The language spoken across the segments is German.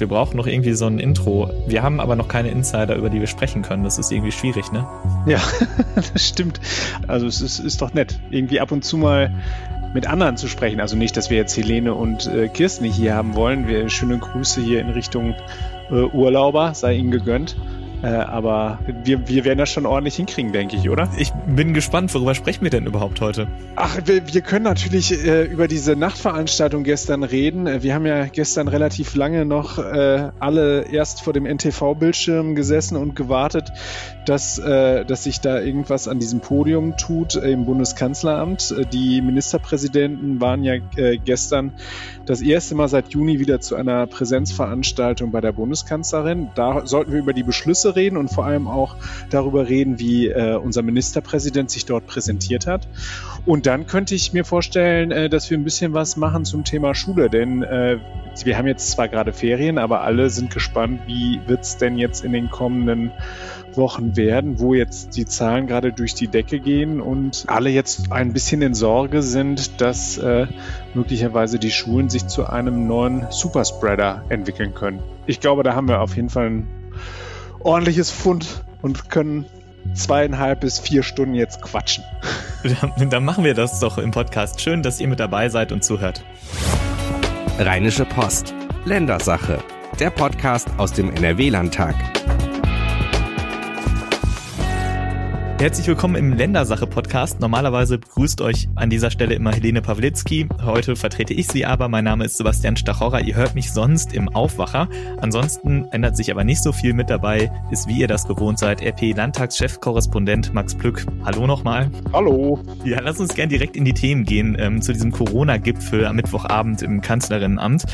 Wir brauchen noch irgendwie so ein Intro. Wir haben aber noch keine Insider, über die wir sprechen können. Das ist irgendwie schwierig, ne? Ja, das stimmt. Also es ist, ist doch nett, irgendwie ab und zu mal mit anderen zu sprechen. Also nicht, dass wir jetzt Helene und äh, Kirsten hier haben wollen. Wir schöne Grüße hier in Richtung äh, Urlauber, sei ihnen gegönnt. Äh, aber wir, wir werden das schon ordentlich hinkriegen, denke ich, oder? Ich bin gespannt, worüber sprechen wir denn überhaupt heute? Ach, wir, wir können natürlich äh, über diese Nachtveranstaltung gestern reden. Äh, wir haben ja gestern relativ lange noch äh, alle erst vor dem NTV-Bildschirm gesessen und gewartet, dass, äh, dass sich da irgendwas an diesem Podium tut im Bundeskanzleramt. Äh, die Ministerpräsidenten waren ja äh, gestern das erste Mal seit Juni wieder zu einer Präsenzveranstaltung bei der Bundeskanzlerin. Da sollten wir über die Beschlüsse reden und vor allem auch darüber reden, wie äh, unser Ministerpräsident sich dort präsentiert hat. Und dann könnte ich mir vorstellen, äh, dass wir ein bisschen was machen zum Thema Schule, denn äh, wir haben jetzt zwar gerade Ferien, aber alle sind gespannt, wie wird es denn jetzt in den kommenden Wochen werden, wo jetzt die Zahlen gerade durch die Decke gehen und alle jetzt ein bisschen in Sorge sind, dass äh, möglicherweise die Schulen sich zu einem neuen Superspreader entwickeln können. Ich glaube, da haben wir auf jeden Fall ein ordentliches Fund und können zweieinhalb bis vier Stunden jetzt quatschen. Dann machen wir das doch im Podcast. Schön, dass ihr mit dabei seid und zuhört. Rheinische Post. Ländersache. Der Podcast aus dem NRW-Landtag. Herzlich willkommen im Ländersache-Podcast. Normalerweise begrüßt euch an dieser Stelle immer Helene Pawlitzki. Heute vertrete ich sie aber. Mein Name ist Sebastian Stachorra. Ihr hört mich sonst im Aufwacher. Ansonsten ändert sich aber nicht so viel mit dabei, ist wie ihr das gewohnt seid. RP-Landtagschefkorrespondent Max Plück. Hallo nochmal. Hallo. Ja, lass uns gern direkt in die Themen gehen, ähm, zu diesem Corona-Gipfel am Mittwochabend im Kanzlerinnenamt.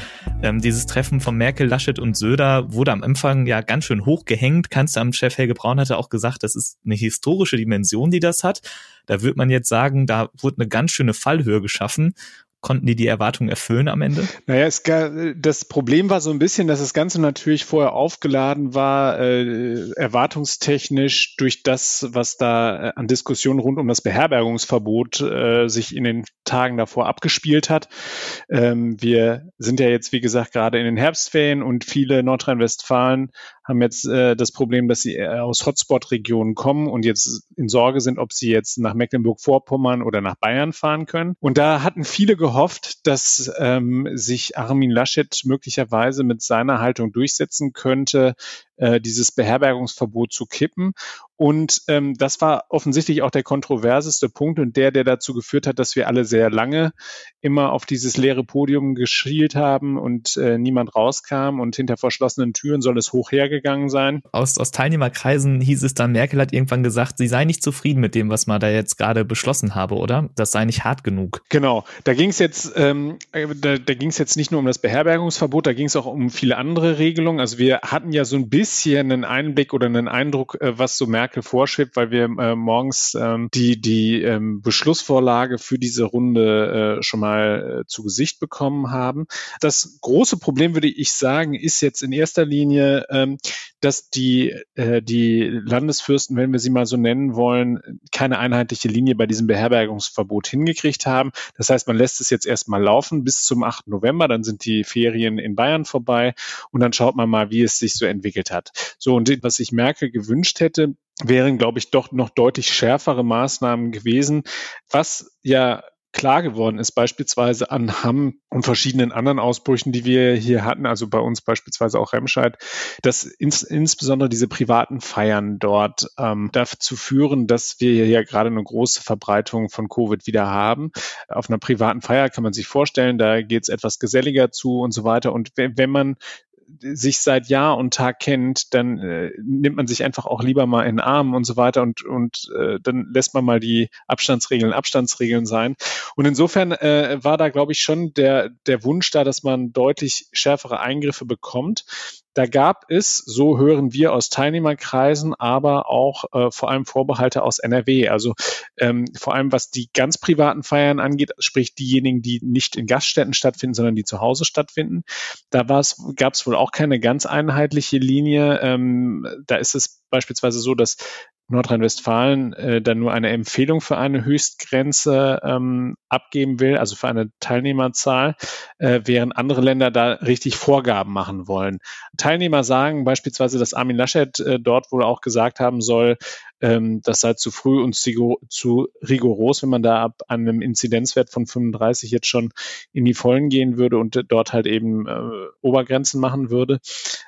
Ähm, dieses Treffen von Merkel, Laschet und Söder wurde am Anfang ja ganz schön hochgehängt. Kanzleramtschef Helge Braun hatte auch gesagt, das ist eine historische politische Dimension, die das hat. Da wird man jetzt sagen, da wurde eine ganz schöne Fallhöhe geschaffen. Konnten die die Erwartungen erfüllen am Ende? Naja, es, das Problem war so ein bisschen, dass das Ganze natürlich vorher aufgeladen war, äh, erwartungstechnisch durch das, was da äh, an Diskussionen rund um das Beherbergungsverbot äh, sich in den Tagen davor abgespielt hat. Ähm, wir sind ja jetzt, wie gesagt, gerade in den Herbstferien und viele Nordrhein-Westfalen haben jetzt äh, das Problem, dass sie äh, aus Hotspot-Regionen kommen und jetzt in Sorge sind, ob sie jetzt nach Mecklenburg-Vorpommern oder nach Bayern fahren können. Und da hatten viele gehofft, dass ähm, sich Armin Laschet möglicherweise mit seiner Haltung durchsetzen könnte, äh, dieses Beherbergungsverbot zu kippen. Und ähm, das war offensichtlich auch der kontroverseste Punkt und der, der dazu geführt hat, dass wir alle sehr lange immer auf dieses leere Podium geschielt haben und äh, niemand rauskam und hinter verschlossenen Türen soll es hoch hergegangen sein. Aus, aus Teilnehmerkreisen hieß es dann, Merkel hat irgendwann gesagt, sie sei nicht zufrieden mit dem, was man da jetzt gerade beschlossen habe, oder? Das sei nicht hart genug. Genau, da ging es jetzt, ähm, da, da ging es jetzt nicht nur um das Beherbergungsverbot, da ging es auch um viele andere Regelungen. Also wir hatten ja so ein bisschen einen Einblick oder einen Eindruck, äh, was so Merkel Merkel vorschwebt, weil wir äh, morgens ähm, die, die ähm, Beschlussvorlage für diese Runde äh, schon mal äh, zu Gesicht bekommen haben. Das große Problem, würde ich sagen, ist jetzt in erster Linie, ähm, dass die, äh, die Landesfürsten, wenn wir sie mal so nennen wollen, keine einheitliche Linie bei diesem Beherbergungsverbot hingekriegt haben. Das heißt, man lässt es jetzt erstmal laufen bis zum 8. November, dann sind die Ferien in Bayern vorbei und dann schaut man mal, wie es sich so entwickelt hat. So, und was ich Merkel gewünscht hätte, wären, glaube ich, doch noch deutlich schärfere Maßnahmen gewesen, was ja klar geworden ist, beispielsweise an Hamm und verschiedenen anderen Ausbrüchen, die wir hier hatten, also bei uns beispielsweise auch Remscheid, dass ins, insbesondere diese privaten Feiern dort ähm, dazu führen, dass wir hier ja gerade eine große Verbreitung von Covid wieder haben. Auf einer privaten Feier kann man sich vorstellen, da geht es etwas geselliger zu und so weiter. Und wenn, wenn man sich seit Jahr und Tag kennt, dann äh, nimmt man sich einfach auch lieber mal in den Arm und so weiter und, und äh, dann lässt man mal die Abstandsregeln Abstandsregeln sein. Und insofern äh, war da, glaube ich, schon der, der Wunsch da, dass man deutlich schärfere Eingriffe bekommt. Da gab es, so hören wir aus Teilnehmerkreisen, aber auch äh, vor allem Vorbehalte aus NRW. Also ähm, vor allem was die ganz privaten Feiern angeht, sprich diejenigen, die nicht in Gaststätten stattfinden, sondern die zu Hause stattfinden. Da gab es wohl auch keine ganz einheitliche Linie. Ähm, da ist es beispielsweise so, dass Nordrhein-Westfalen äh, dann nur eine Empfehlung für eine Höchstgrenze ähm, abgeben will, also für eine Teilnehmerzahl, äh, während andere Länder da richtig Vorgaben machen wollen. Teilnehmer sagen beispielsweise, dass Armin Laschet äh, dort wohl auch gesagt haben soll, ähm, das sei zu früh und zu rigoros, wenn man da ab einem Inzidenzwert von 35 jetzt schon in die Vollen gehen würde und dort halt eben äh, Obergrenzen machen würde.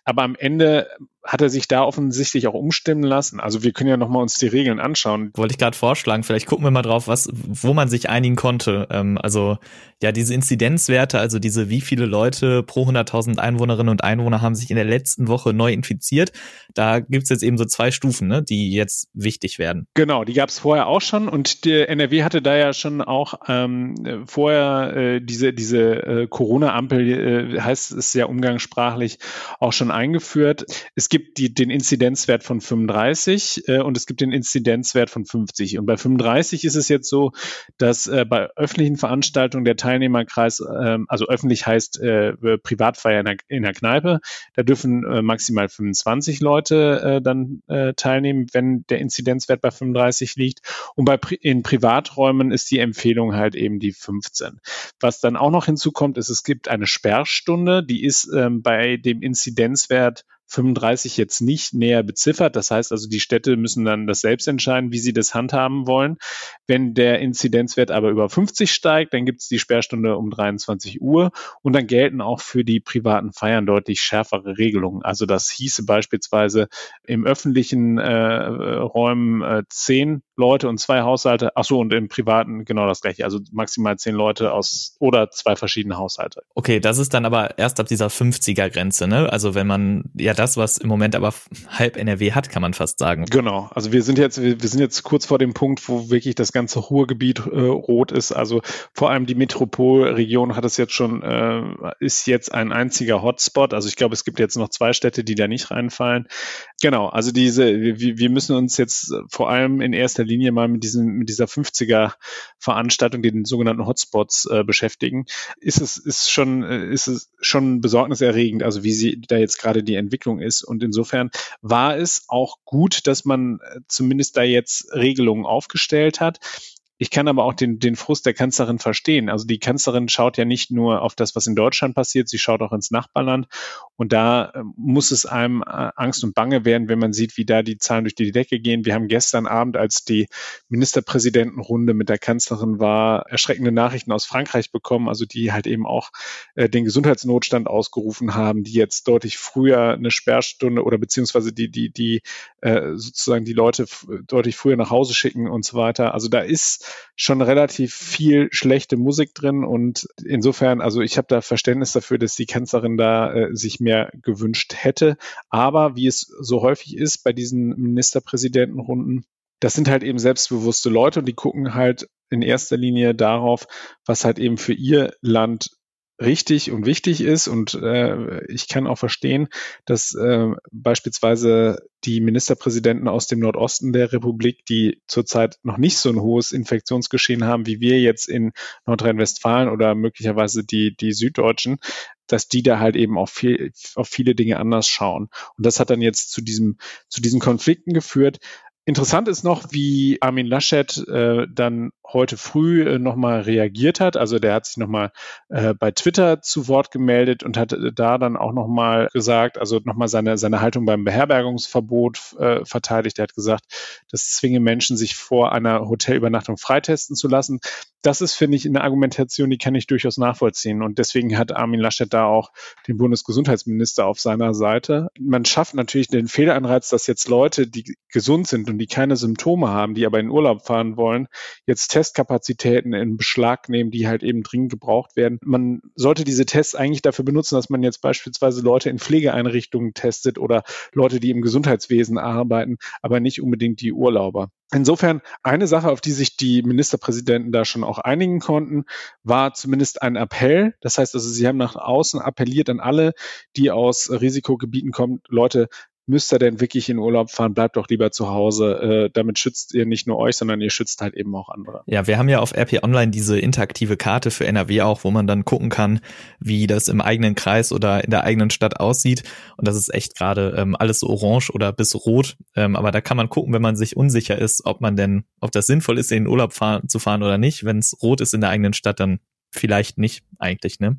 Aber am Ende hat er sich da offensichtlich auch umstimmen lassen. Also wir können ja nochmal uns die Regeln anschauen. Wollte ich gerade vorschlagen, vielleicht gucken wir mal drauf, was, wo man sich einigen konnte. Ähm, also ja, diese Inzidenzwerte, also diese wie viele Leute pro 100.000 Einwohnerinnen und Einwohner haben sich in der letzten Woche neu infiziert. Da gibt's jetzt eben so zwei Stufen, ne, die jetzt wichtig werden. Genau, die gab's vorher auch schon und der NRW hatte da ja schon auch ähm, vorher äh, diese, diese äh, Corona-Ampel, äh, heißt es ja umgangssprachlich, auch schon eingeführt. Es gibt die, den Inzidenzwert von 35 äh, und es gibt den Inzidenzwert von 50. Und bei 35 ist es jetzt so, dass äh, bei öffentlichen Veranstaltungen der Teilnehmerkreis, äh, also öffentlich heißt äh, Privatfeier in der, in der Kneipe, da dürfen maximal 25 Leute dann teilnehmen, wenn der Inzidenzwert bei 35 liegt. Und bei in Privaträumen ist die Empfehlung halt eben die 15. Was dann auch noch hinzukommt, ist, es gibt eine Sperrstunde, die ist ähm, bei dem Inzidenzwert 35 jetzt nicht näher beziffert. Das heißt also, die Städte müssen dann das selbst entscheiden, wie sie das handhaben wollen. Wenn der Inzidenzwert aber über 50 steigt, dann gibt es die Sperrstunde um 23 Uhr und dann gelten auch für die privaten Feiern deutlich schärfere Regelungen. Also das hieße beispielsweise im öffentlichen äh, Räumen äh, zehn Leute und zwei Haushalte. Ach so, und im privaten genau das gleiche. Also maximal zehn Leute aus oder zwei verschiedene Haushalte. Okay, das ist dann aber erst ab dieser 50er Grenze, ne? Also wenn man ja das, was im Moment aber halb NRW hat, kann man fast sagen. Genau. Also wir sind jetzt, wir, wir sind jetzt kurz vor dem Punkt, wo wirklich das ganze Ruhrgebiet äh, rot ist. Also vor allem die Metropolregion hat es jetzt schon, äh, ist jetzt ein einziger Hotspot. Also ich glaube, es gibt jetzt noch zwei Städte, die da nicht reinfallen. Genau. Also diese, wir, wir müssen uns jetzt vor allem in erster Linie mal mit diesem, mit dieser 50er Veranstaltung, den sogenannten Hotspots äh, beschäftigen. Ist es, ist schon, äh, ist es schon besorgniserregend, also wie sie da jetzt gerade die Entwicklung Entwicklung ist. Und insofern war es auch gut, dass man äh, zumindest da jetzt Regelungen aufgestellt hat. Ich kann aber auch den, den Frust der Kanzlerin verstehen. Also die Kanzlerin schaut ja nicht nur auf das, was in Deutschland passiert, sie schaut auch ins Nachbarland. Und da äh, muss es einem äh, Angst und Bange werden, wenn man sieht, wie da die Zahlen durch die Decke gehen. Wir haben gestern Abend, als die Ministerpräsidentenrunde mit der Kanzlerin war, erschreckende Nachrichten aus Frankreich bekommen, also die halt eben auch äh, den Gesundheitsnotstand ausgerufen haben, die jetzt deutlich früher eine Sperrstunde oder beziehungsweise die, die, die sozusagen die Leute deutlich früher nach Hause schicken und so weiter. Also da ist schon relativ viel schlechte Musik drin und insofern, also ich habe da Verständnis dafür, dass die Kanzlerin da äh, sich mehr gewünscht hätte. Aber wie es so häufig ist bei diesen Ministerpräsidentenrunden, das sind halt eben selbstbewusste Leute und die gucken halt in erster Linie darauf, was halt eben für ihr Land richtig und wichtig ist. Und äh, ich kann auch verstehen, dass äh, beispielsweise die Ministerpräsidenten aus dem Nordosten der Republik, die zurzeit noch nicht so ein hohes Infektionsgeschehen haben, wie wir jetzt in Nordrhein-Westfalen oder möglicherweise die, die Süddeutschen, dass die da halt eben auch viel, auf viele Dinge anders schauen. Und das hat dann jetzt zu diesem, zu diesen Konflikten geführt. Interessant ist noch, wie Armin Laschet äh, dann heute früh äh, nochmal reagiert hat. Also der hat sich nochmal äh, bei Twitter zu Wort gemeldet und hat äh, da dann auch nochmal gesagt, also nochmal seine, seine Haltung beim Beherbergungsverbot äh, verteidigt. Er hat gesagt, das zwinge Menschen, sich vor einer Hotelübernachtung freitesten zu lassen. Das ist, finde ich, eine Argumentation, die kann ich durchaus nachvollziehen. Und deswegen hat Armin Laschet da auch den Bundesgesundheitsminister auf seiner Seite. Man schafft natürlich den Fehleranreiz, dass jetzt Leute, die gesund sind und die keine Symptome haben, die aber in Urlaub fahren wollen, jetzt Testkapazitäten in Beschlag nehmen, die halt eben dringend gebraucht werden. Man sollte diese Tests eigentlich dafür benutzen, dass man jetzt beispielsweise Leute in Pflegeeinrichtungen testet oder Leute, die im Gesundheitswesen arbeiten, aber nicht unbedingt die Urlauber. Insofern eine Sache, auf die sich die Ministerpräsidenten da schon auch einigen konnten, war zumindest ein Appell. Das heißt also, sie haben nach außen appelliert an alle, die aus Risikogebieten kommen, Leute, müsst ihr denn wirklich in Urlaub fahren, bleibt doch lieber zu Hause. Äh, damit schützt ihr nicht nur euch, sondern ihr schützt halt eben auch andere. Ja, wir haben ja auf RP Online diese interaktive Karte für NRW auch, wo man dann gucken kann, wie das im eigenen Kreis oder in der eigenen Stadt aussieht. Und das ist echt gerade ähm, alles orange oder bis rot. Ähm, aber da kann man gucken, wenn man sich unsicher ist, ob man denn, ob das sinnvoll ist, in den Urlaub fahren, zu fahren oder nicht. Wenn es rot ist in der eigenen Stadt, dann vielleicht nicht eigentlich, ne?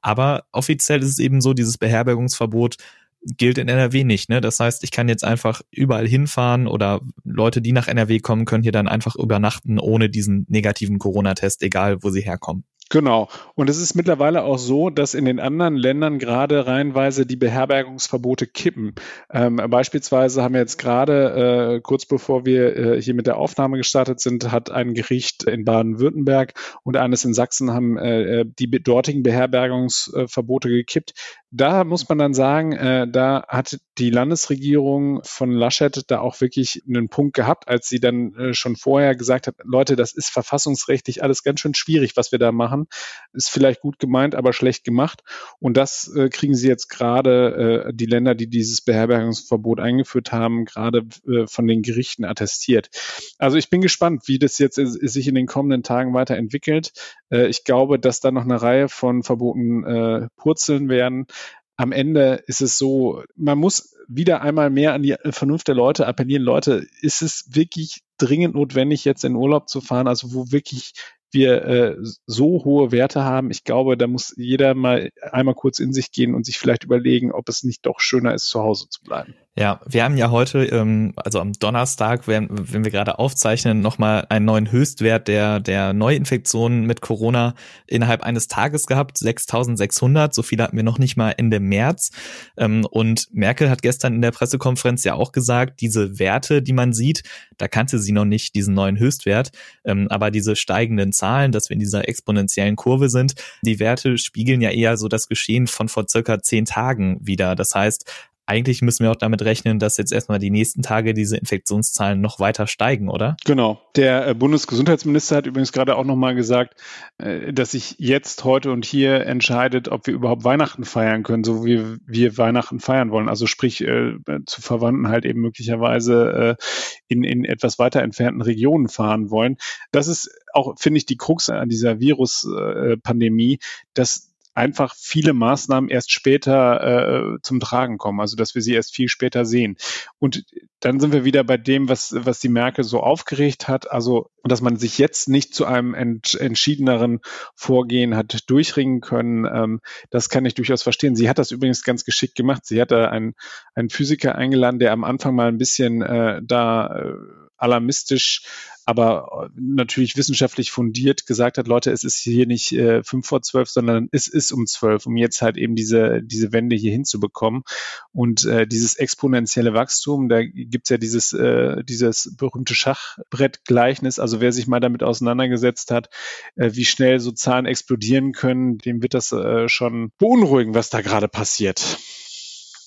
Aber offiziell ist es eben so, dieses Beherbergungsverbot gilt in NRW nicht, ne? Das heißt, ich kann jetzt einfach überall hinfahren oder Leute, die nach NRW kommen, können hier dann einfach übernachten ohne diesen negativen Corona-Test, egal wo sie herkommen. Genau. Und es ist mittlerweile auch so, dass in den anderen Ländern gerade reihenweise die Beherbergungsverbote kippen. Ähm, beispielsweise haben wir jetzt gerade, äh, kurz bevor wir äh, hier mit der Aufnahme gestartet sind, hat ein Gericht in Baden-Württemberg und eines in Sachsen haben äh, die dortigen Beherbergungsverbote gekippt. Da muss man dann sagen, äh, da hat die Landesregierung von Laschet da auch wirklich einen Punkt gehabt, als sie dann äh, schon vorher gesagt hat, Leute, das ist verfassungsrechtlich alles ganz schön schwierig, was wir da machen. Ist vielleicht gut gemeint, aber schlecht gemacht. Und das äh, kriegen sie jetzt gerade, äh, die Länder, die dieses Beherbergungsverbot eingeführt haben, gerade von den Gerichten attestiert. Also ich bin gespannt, wie das jetzt sich in den kommenden Tagen weiterentwickelt. Ich glaube, dass da noch eine Reihe von Verboten purzeln werden am Ende ist es so, man muss wieder einmal mehr an die Vernunft der Leute appellieren. Leute, ist es wirklich dringend notwendig, jetzt in Urlaub zu fahren? Also wo wirklich wir äh, so hohe Werte haben. Ich glaube, da muss jeder mal einmal kurz in sich gehen und sich vielleicht überlegen, ob es nicht doch schöner ist, zu Hause zu bleiben. Ja, wir haben ja heute, ähm, also am Donnerstag, wenn, wenn wir gerade aufzeichnen, nochmal einen neuen Höchstwert der, der Neuinfektionen mit Corona innerhalb eines Tages gehabt, 6600. So viele hatten wir noch nicht mal Ende März. Ähm, und Merkel hat gestern in der Pressekonferenz ja auch gesagt, diese Werte, die man sieht, da kannte sie noch nicht diesen neuen Höchstwert. Ähm, aber diese steigenden Zahlen, dass wir in dieser exponentiellen Kurve sind, die Werte spiegeln ja eher so das Geschehen von vor circa zehn Tagen wieder. Das heißt, eigentlich müssen wir auch damit rechnen, dass jetzt erstmal die nächsten Tage diese Infektionszahlen noch weiter steigen, oder? Genau. Der äh, Bundesgesundheitsminister hat übrigens gerade auch nochmal gesagt, äh, dass sich jetzt, heute und hier entscheidet, ob wir überhaupt Weihnachten feiern können, so wie wir Weihnachten feiern wollen. Also sprich, äh, zu Verwandten halt eben möglicherweise in, in etwas weiter entfernten Regionen fahren wollen. Das ist auch, finde ich, die Krux an dieser Virus-Pandemie, dass einfach viele Maßnahmen erst später äh, zum Tragen kommen, also dass wir sie erst viel später sehen. Und dann sind wir wieder bei dem, was, was die Merkel so aufgeregt hat, also dass man sich jetzt nicht zu einem ent, entschiedeneren Vorgehen hat durchringen können, ähm, das kann ich durchaus verstehen. Sie hat das übrigens ganz geschickt gemacht. Sie hat da einen, einen Physiker eingeladen, der am Anfang mal ein bisschen äh, da äh, alarmistisch aber äh, natürlich wissenschaftlich fundiert gesagt hat, Leute, es ist hier nicht äh, fünf vor zwölf, sondern es ist um zwölf, um jetzt halt eben diese, diese Wende hier hinzubekommen. Und äh, dieses exponentielle Wachstum, da gibt's ja dieses, äh, dieses berühmte Schachbrettgleichnis. Also wer sich mal damit auseinandergesetzt hat, äh, wie schnell so Zahlen explodieren können, dem wird das äh, schon beunruhigen, was da gerade passiert.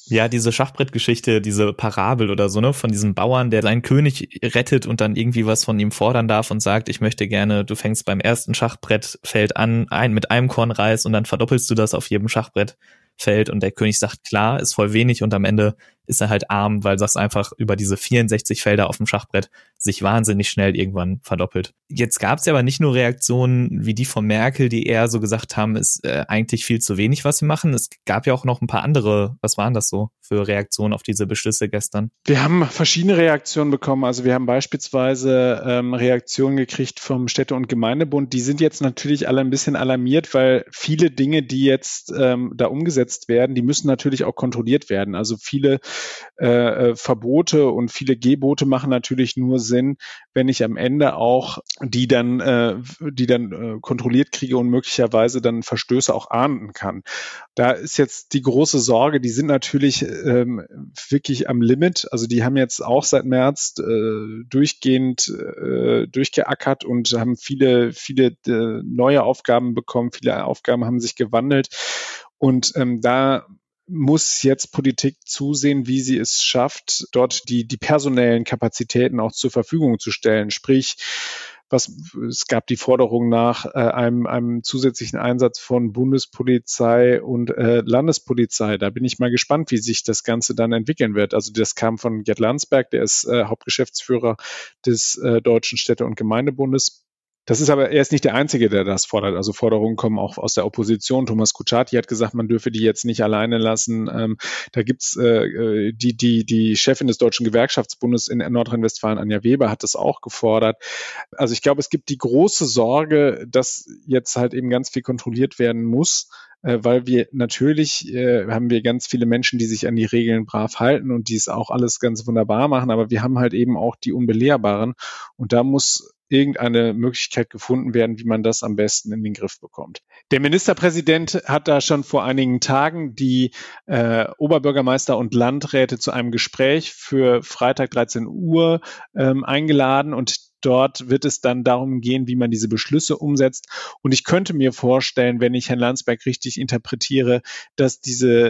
Ja, diese Schachbrettgeschichte, diese Parabel oder so, ne, von diesem Bauern, der seinen König rettet und dann irgendwie was von ihm fordern darf und sagt, ich möchte gerne, du fängst beim ersten Schachbrettfeld an, ein mit einem Kornreis und dann verdoppelst du das auf jedem Schachbrettfeld und der König sagt, klar, ist voll wenig und am Ende ist er halt arm, weil das einfach über diese 64 Felder auf dem Schachbrett sich wahnsinnig schnell irgendwann verdoppelt. Jetzt gab es ja aber nicht nur Reaktionen wie die von Merkel, die eher so gesagt haben, ist äh, eigentlich viel zu wenig, was wir machen. Es gab ja auch noch ein paar andere, was waren das so für Reaktionen auf diese Beschlüsse gestern? Wir haben verschiedene Reaktionen bekommen. Also wir haben beispielsweise ähm, Reaktionen gekriegt vom Städte- und Gemeindebund. Die sind jetzt natürlich alle ein bisschen alarmiert, weil viele Dinge, die jetzt ähm, da umgesetzt werden, die müssen natürlich auch kontrolliert werden. Also viele äh, äh, Verbote und viele Gebote machen natürlich nur Sinn, wenn ich am Ende auch die dann, äh, die dann äh, kontrolliert kriege und möglicherweise dann Verstöße auch ahnden kann. Da ist jetzt die große Sorge, die sind natürlich ähm, wirklich am Limit. Also die haben jetzt auch seit März äh, durchgehend äh, durchgeackert und haben viele, viele äh, neue Aufgaben bekommen. Viele Aufgaben haben sich gewandelt. Und ähm, da muss jetzt Politik zusehen, wie sie es schafft, dort die, die personellen Kapazitäten auch zur Verfügung zu stellen. Sprich, was, es gab die Forderung nach äh, einem, einem zusätzlichen Einsatz von Bundespolizei und äh, Landespolizei. Da bin ich mal gespannt, wie sich das Ganze dann entwickeln wird. Also das kam von Gerd Landsberg, der ist äh, Hauptgeschäftsführer des äh, Deutschen Städte- und Gemeindebundes das ist aber, er ist nicht der Einzige, der das fordert. Also Forderungen kommen auch aus der Opposition. Thomas Kutschaty hat gesagt, man dürfe die jetzt nicht alleine lassen. Ähm, da gibt's äh, äh, die, die, die Chefin des Deutschen Gewerkschaftsbundes in Nordrhein-Westfalen, Anja Weber, hat das auch gefordert. Also ich glaube, es gibt die große Sorge, dass jetzt halt eben ganz viel kontrolliert werden muss äh, weil wir natürlich äh, haben wir ganz viele Menschen, die sich an die Regeln brav halten und die es auch alles ganz wunderbar machen, aber wir haben halt eben auch die Unbelehrbaren und da muss irgendeine Möglichkeit gefunden werden, wie man das am besten in den Griff bekommt. Der Ministerpräsident hat da schon vor einigen Tagen die äh, Oberbürgermeister und Landräte zu einem Gespräch für Freitag 13 Uhr ähm, eingeladen und Dort wird es dann darum gehen, wie man diese Beschlüsse umsetzt. Und ich könnte mir vorstellen, wenn ich Herrn Landsberg richtig interpretiere, dass diese,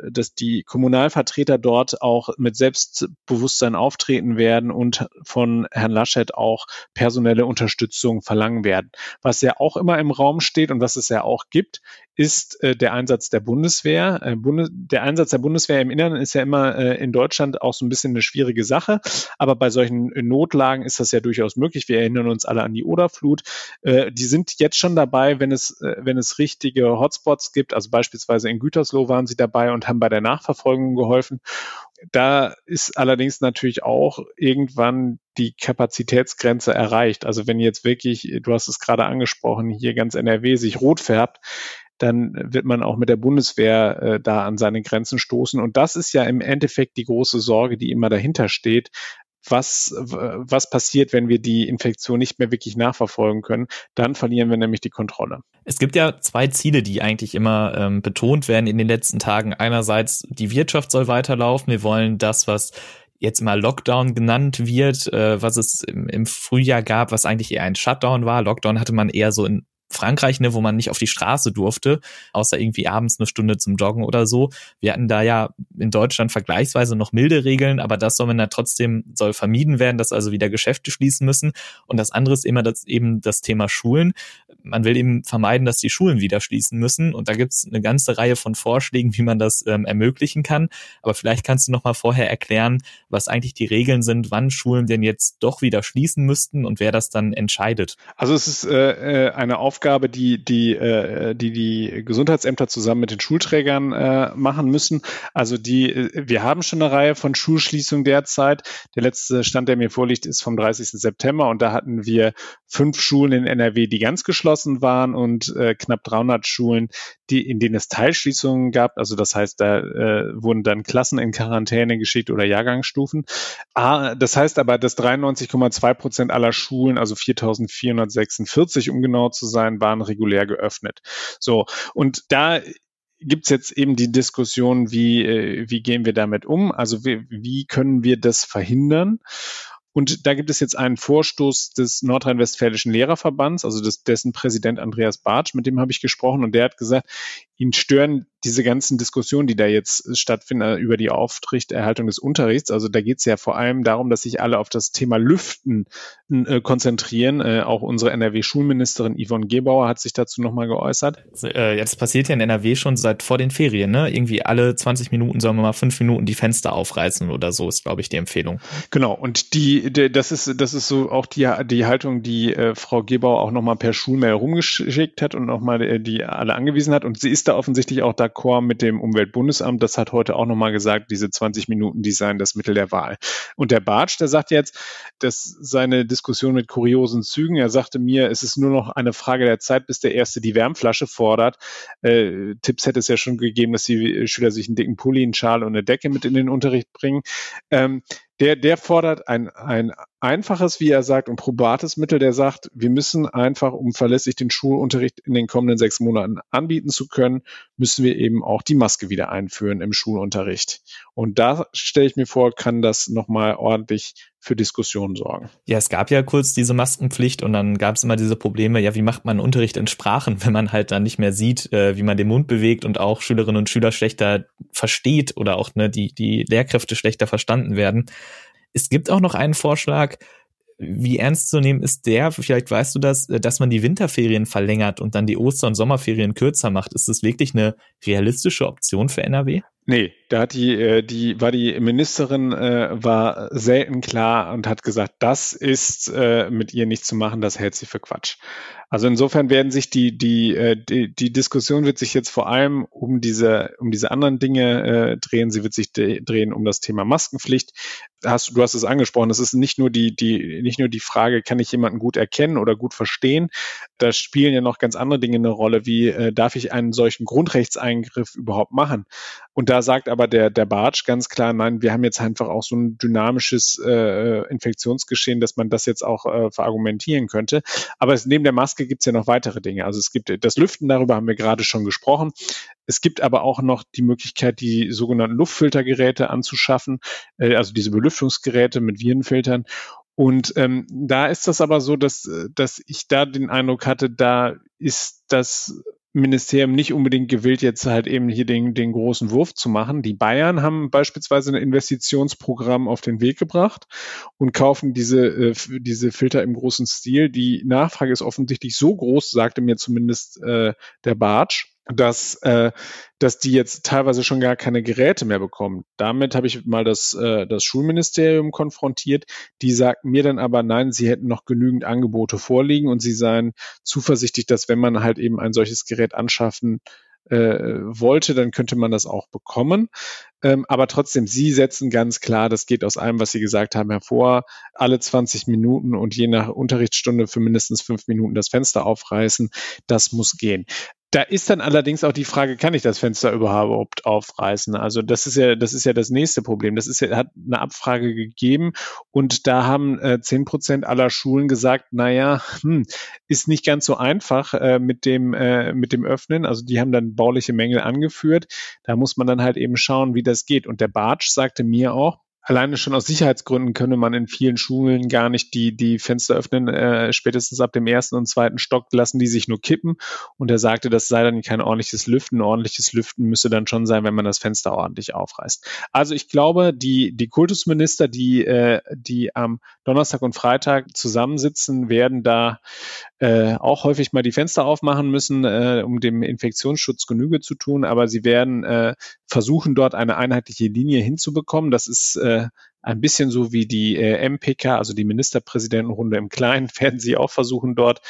äh, dass die Kommunalvertreter dort auch mit Selbstbewusstsein auftreten werden und von Herrn Laschet auch personelle Unterstützung verlangen werden. Was ja auch immer im Raum steht und was es ja auch gibt, ist äh, der Einsatz der Bundeswehr. Äh, Bundes der Einsatz der Bundeswehr im Inneren ist ja immer äh, in Deutschland auch so ein bisschen eine schwierige Sache. Aber bei solchen Notlagen ist das ja durchaus möglich. Wir erinnern uns alle an die Oderflut. Äh, die sind jetzt schon dabei, wenn es, äh, wenn es richtige Hotspots gibt. Also beispielsweise in Gütersloh waren sie dabei und haben bei der Nachverfolgung geholfen. Da ist allerdings natürlich auch irgendwann die Kapazitätsgrenze erreicht. Also wenn jetzt wirklich, du hast es gerade angesprochen, hier ganz NRW sich rot färbt, dann wird man auch mit der Bundeswehr äh, da an seine Grenzen stoßen. Und das ist ja im Endeffekt die große Sorge, die immer dahinter steht. Was, was passiert, wenn wir die Infektion nicht mehr wirklich nachverfolgen können? Dann verlieren wir nämlich die Kontrolle. Es gibt ja zwei Ziele, die eigentlich immer ähm, betont werden in den letzten Tagen. Einerseits, die Wirtschaft soll weiterlaufen. Wir wollen das, was jetzt mal Lockdown genannt wird, äh, was es im, im Frühjahr gab, was eigentlich eher ein Shutdown war. Lockdown hatte man eher so in Frankreich, ne, wo man nicht auf die Straße durfte, außer irgendwie abends eine Stunde zum Joggen oder so. Wir hatten da ja in Deutschland vergleichsweise noch milde Regeln, aber das soll man da trotzdem, soll vermieden werden, dass also wieder Geschäfte schließen müssen. Und das andere ist immer das, eben das Thema Schulen. Man will eben vermeiden, dass die Schulen wieder schließen müssen. Und da gibt es eine ganze Reihe von Vorschlägen, wie man das ähm, ermöglichen kann. Aber vielleicht kannst du noch mal vorher erklären, was eigentlich die Regeln sind, wann Schulen denn jetzt doch wieder schließen müssten und wer das dann entscheidet. Also es ist äh, äh eine Aufgabe, Aufgabe, die die, äh, die, die Gesundheitsämter zusammen mit den Schulträgern äh, machen müssen. Also die, äh, wir haben schon eine Reihe von Schulschließungen derzeit. Der letzte Stand, der mir vorliegt, ist vom 30. September und da hatten wir fünf Schulen in NRW, die ganz geschlossen waren und äh, knapp 300 Schulen, die, in denen es Teilschließungen gab. Also das heißt, da äh, wurden dann Klassen in Quarantäne geschickt oder Jahrgangsstufen. Ah, das heißt aber, dass 93,2 Prozent aller Schulen, also 4.446, um genau zu sein, sein, waren regulär geöffnet. So, und da gibt es jetzt eben die Diskussion, wie, äh, wie gehen wir damit um? Also wie, wie können wir das verhindern? Und da gibt es jetzt einen Vorstoß des Nordrhein-Westfälischen Lehrerverbands, also des, dessen Präsident Andreas Bartsch, mit dem habe ich gesprochen und der hat gesagt, ihn stören diese ganzen Diskussionen, die da jetzt stattfinden äh, über die Aufrechterhaltung des Unterrichts. Also da geht es ja vor allem darum, dass sich alle auf das Thema Lüften äh, konzentrieren. Äh, auch unsere NRW-Schulministerin Yvonne Gebauer hat sich dazu nochmal geäußert. Äh, jetzt passiert ja in NRW schon seit vor den Ferien, ne? Irgendwie alle 20 Minuten sollen wir mal fünf Minuten die Fenster aufreißen oder so, ist, glaube ich, die Empfehlung. Genau, und die, das ist, das ist so auch die, die Haltung, die äh, Frau Gebauer auch nochmal per Schulmail rumgeschickt hat und nochmal äh, die alle angewiesen hat. Und sie ist da offensichtlich auch d'accord mit dem Umweltbundesamt. Das hat heute auch nochmal gesagt, diese 20 Minuten, die seien das Mittel der Wahl. Und der Bartsch, der sagt jetzt, dass seine Diskussion mit kuriosen Zügen, er sagte mir, es ist nur noch eine Frage der Zeit, bis der Erste die Wärmflasche fordert. Äh, Tipps hätte es ja schon gegeben, dass die Schüler sich einen dicken Pulli, einen Schal und eine Decke mit in den Unterricht bringen. Ähm, der, der fordert ein, ein einfaches, wie er sagt, und probates Mittel, der sagt, wir müssen einfach, um verlässlich den Schulunterricht in den kommenden sechs Monaten anbieten zu können, müssen wir eben auch die Maske wieder einführen im Schulunterricht. Und da stelle ich mir vor, kann das nochmal ordentlich für Diskussionen sorgen. Ja, es gab ja kurz diese Maskenpflicht und dann gab es immer diese Probleme, ja, wie macht man Unterricht in Sprachen, wenn man halt dann nicht mehr sieht, äh, wie man den Mund bewegt und auch Schülerinnen und Schüler schlechter versteht oder auch ne, die, die Lehrkräfte schlechter verstanden werden. Es gibt auch noch einen Vorschlag, wie ernst zu nehmen ist der, vielleicht weißt du das, dass man die Winterferien verlängert und dann die Oster- und Sommerferien kürzer macht. Ist das wirklich eine realistische Option für NRW? Nee, da hat die, äh, die, war die Ministerin, äh, war selten klar und hat gesagt, das ist äh, mit ihr nicht zu machen, das hält sie für Quatsch. Also insofern werden sich die, die, äh, die, die Diskussion wird sich jetzt vor allem um diese, um diese anderen Dinge äh, drehen. Sie wird sich drehen um das Thema Maskenpflicht. Hast, du hast es angesprochen, es ist nicht nur die, die, nicht nur die Frage, kann ich jemanden gut erkennen oder gut verstehen? Da spielen ja noch ganz andere Dinge eine Rolle, wie äh, darf ich einen solchen Grundrechtseingriff überhaupt machen? Und da sagt aber der, der Bartsch ganz klar, nein, wir haben jetzt einfach auch so ein dynamisches äh, Infektionsgeschehen, dass man das jetzt auch äh, verargumentieren könnte. Aber es, neben der Maske gibt es ja noch weitere Dinge. Also es gibt das Lüften, darüber haben wir gerade schon gesprochen. Es gibt aber auch noch die Möglichkeit, die sogenannten Luftfiltergeräte anzuschaffen, äh, also diese Belüftungsgeräte mit Virenfiltern. Und ähm, da ist das aber so, dass, dass ich da den Eindruck hatte, da ist das Ministerium nicht unbedingt gewillt, jetzt halt eben hier den, den großen Wurf zu machen. Die Bayern haben beispielsweise ein Investitionsprogramm auf den Weg gebracht und kaufen diese, äh, diese Filter im großen Stil. Die Nachfrage ist offensichtlich so groß, sagte mir zumindest äh, der Bartsch, dass, äh, dass die jetzt teilweise schon gar keine Geräte mehr bekommen. Damit habe ich mal das, äh, das Schulministerium konfrontiert. Die sagten mir dann aber, nein, sie hätten noch genügend Angebote vorliegen und sie seien zuversichtlich, dass wenn man halt eben ein solches Gerät anschaffen äh, wollte, dann könnte man das auch bekommen. Ähm, aber trotzdem, Sie setzen ganz klar, das geht aus allem, was Sie gesagt haben, hervor, alle 20 Minuten und je nach Unterrichtsstunde für mindestens fünf Minuten das Fenster aufreißen. Das muss gehen. Da ist dann allerdings auch die Frage, kann ich das Fenster überhaupt aufreißen? Also das ist ja, das ist ja das nächste Problem. Das ist ja, hat eine Abfrage gegeben und da haben zehn äh, Prozent aller Schulen gesagt, naja, hm, ist nicht ganz so einfach äh, mit dem, äh, mit dem Öffnen. Also die haben dann bauliche Mängel angeführt. Da muss man dann halt eben schauen, wie das geht. Und der Bartsch sagte mir auch, alleine schon aus Sicherheitsgründen könne man in vielen Schulen gar nicht die, die Fenster öffnen. Äh, spätestens ab dem ersten und zweiten Stock lassen die sich nur kippen. Und er sagte, das sei dann kein ordentliches Lüften. ordentliches Lüften müsse dann schon sein, wenn man das Fenster ordentlich aufreißt. Also ich glaube, die, die Kultusminister, die, äh, die am Donnerstag und Freitag zusammensitzen, werden da äh, auch häufig mal die Fenster aufmachen müssen, äh, um dem Infektionsschutz Genüge zu tun. Aber sie werden äh, versuchen, dort eine einheitliche Linie hinzubekommen. Das ist äh, ein bisschen so wie die äh, MPK, also die Ministerpräsidentenrunde im Kleinen, werden sie auch versuchen, dort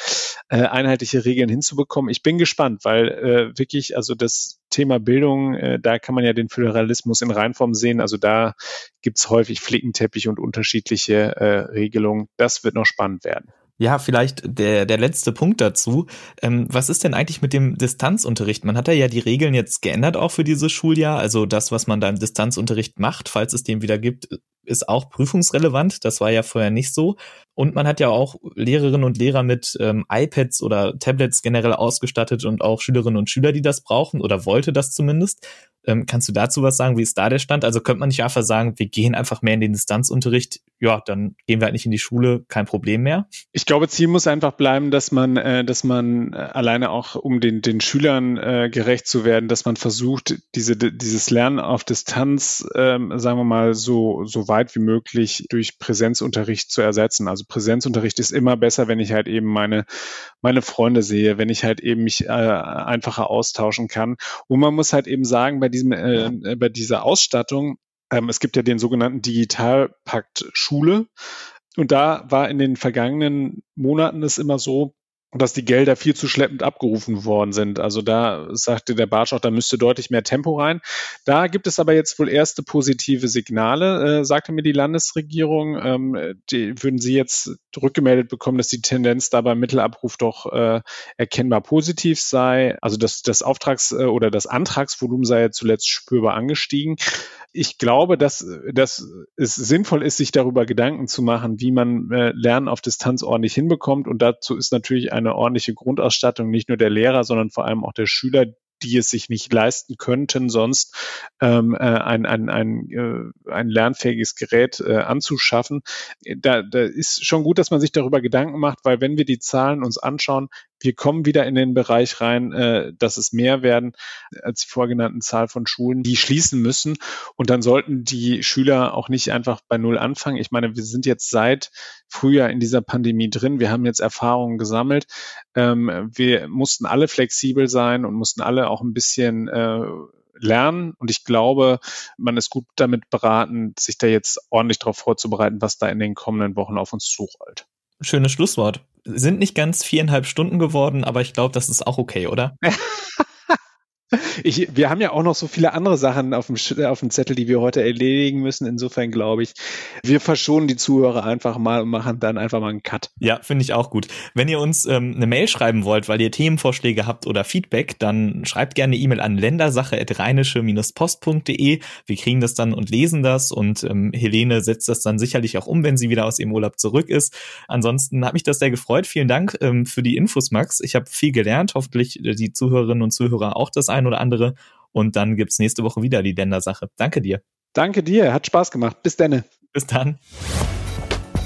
äh, einheitliche Regeln hinzubekommen. Ich bin gespannt, weil äh, wirklich, also das Thema Bildung, äh, da kann man ja den Föderalismus in Reinform sehen. Also da gibt's häufig Flickenteppich und unterschiedliche äh, Regelungen. Das wird noch spannend werden. Ja, vielleicht der, der letzte Punkt dazu. Ähm, was ist denn eigentlich mit dem Distanzunterricht? Man hat ja die Regeln jetzt geändert auch für dieses Schuljahr. Also das, was man da im Distanzunterricht macht, falls es den wieder gibt, ist auch prüfungsrelevant. Das war ja vorher nicht so. Und man hat ja auch Lehrerinnen und Lehrer mit ähm, iPads oder Tablets generell ausgestattet und auch Schülerinnen und Schüler, die das brauchen oder wollte das zumindest. Ähm, kannst du dazu was sagen? Wie ist da der Stand? Also könnte man nicht einfach sagen, wir gehen einfach mehr in den Distanzunterricht. Ja, dann gehen wir halt nicht in die Schule, kein Problem mehr. Ich glaube, Ziel muss einfach bleiben, dass man, äh, dass man äh, alleine auch, um den, den Schülern äh, gerecht zu werden, dass man versucht, diese, dieses Lernen auf Distanz, ähm, sagen wir mal, so, so weit wie möglich durch Präsenzunterricht zu ersetzen. Also Präsenzunterricht ist immer besser, wenn ich halt eben meine, meine Freunde sehe, wenn ich halt eben mich äh, einfacher austauschen kann. Und man muss halt eben sagen, bei diesem, äh, bei dieser Ausstattung, ähm, es gibt ja den sogenannten Digitalpakt Schule. Und da war in den vergangenen Monaten es immer so, dass die Gelder viel zu schleppend abgerufen worden sind. Also da sagte der Bartsch auch, da müsste deutlich mehr Tempo rein. Da gibt es aber jetzt wohl erste positive Signale, äh, sagte mir die Landesregierung. Ähm, die würden Sie jetzt rückgemeldet bekommen, dass die Tendenz da beim Mittelabruf doch äh, erkennbar positiv sei. Also das, das Auftrags- äh, oder das Antragsvolumen sei ja zuletzt spürbar angestiegen ich glaube, dass, dass es sinnvoll ist, sich darüber Gedanken zu machen, wie man äh, Lernen auf Distanz ordentlich hinbekommt. Und dazu ist natürlich eine ordentliche Grundausstattung nicht nur der Lehrer, sondern vor allem auch der Schüler, die es sich nicht leisten könnten, sonst ähm, äh, ein, ein, ein, äh, ein lernfähiges Gerät äh, anzuschaffen. Da, da ist schon gut, dass man sich darüber Gedanken macht, weil wenn wir die Zahlen uns anschauen, wir kommen wieder in den Bereich rein, äh, dass es mehr werden als die vorgenannten Zahl von Schulen, die schließen müssen. Und dann sollten die Schüler auch nicht einfach bei Null anfangen. Ich meine, wir sind jetzt seit Frühjahr in dieser Pandemie drin. Wir haben jetzt Erfahrungen gesammelt. Ähm, wir mussten alle flexibel sein und mussten alle auch ein bisschen äh, lernen. Und ich glaube, man ist gut damit beraten, sich da jetzt ordentlich darauf vorzubereiten, was da in den kommenden Wochen auf uns zurollt. Schönes Schlusswort. Sind nicht ganz viereinhalb Stunden geworden, aber ich glaube, das ist auch okay, oder? Ich, wir haben ja auch noch so viele andere Sachen auf dem, auf dem Zettel, die wir heute erledigen müssen. Insofern glaube ich, wir verschonen die Zuhörer einfach mal und machen dann einfach mal einen Cut. Ja, finde ich auch gut. Wenn ihr uns ähm, eine Mail schreiben wollt, weil ihr Themenvorschläge habt oder Feedback, dann schreibt gerne E-Mail an ländersache.rheinische-post.de. Wir kriegen das dann und lesen das und ähm, Helene setzt das dann sicherlich auch um, wenn sie wieder aus ihrem Urlaub zurück ist. Ansonsten hat mich das sehr gefreut. Vielen Dank ähm, für die Infos, Max. Ich habe viel gelernt. Hoffentlich äh, die Zuhörerinnen und Zuhörer auch das ein oder andere. Und dann gibt's nächste Woche wieder die Ländersache. Danke dir. Danke dir, hat Spaß gemacht. Bis dann. Bis dann.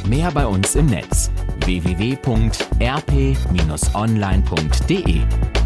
Mehr bei uns im Netz www.rp-online.de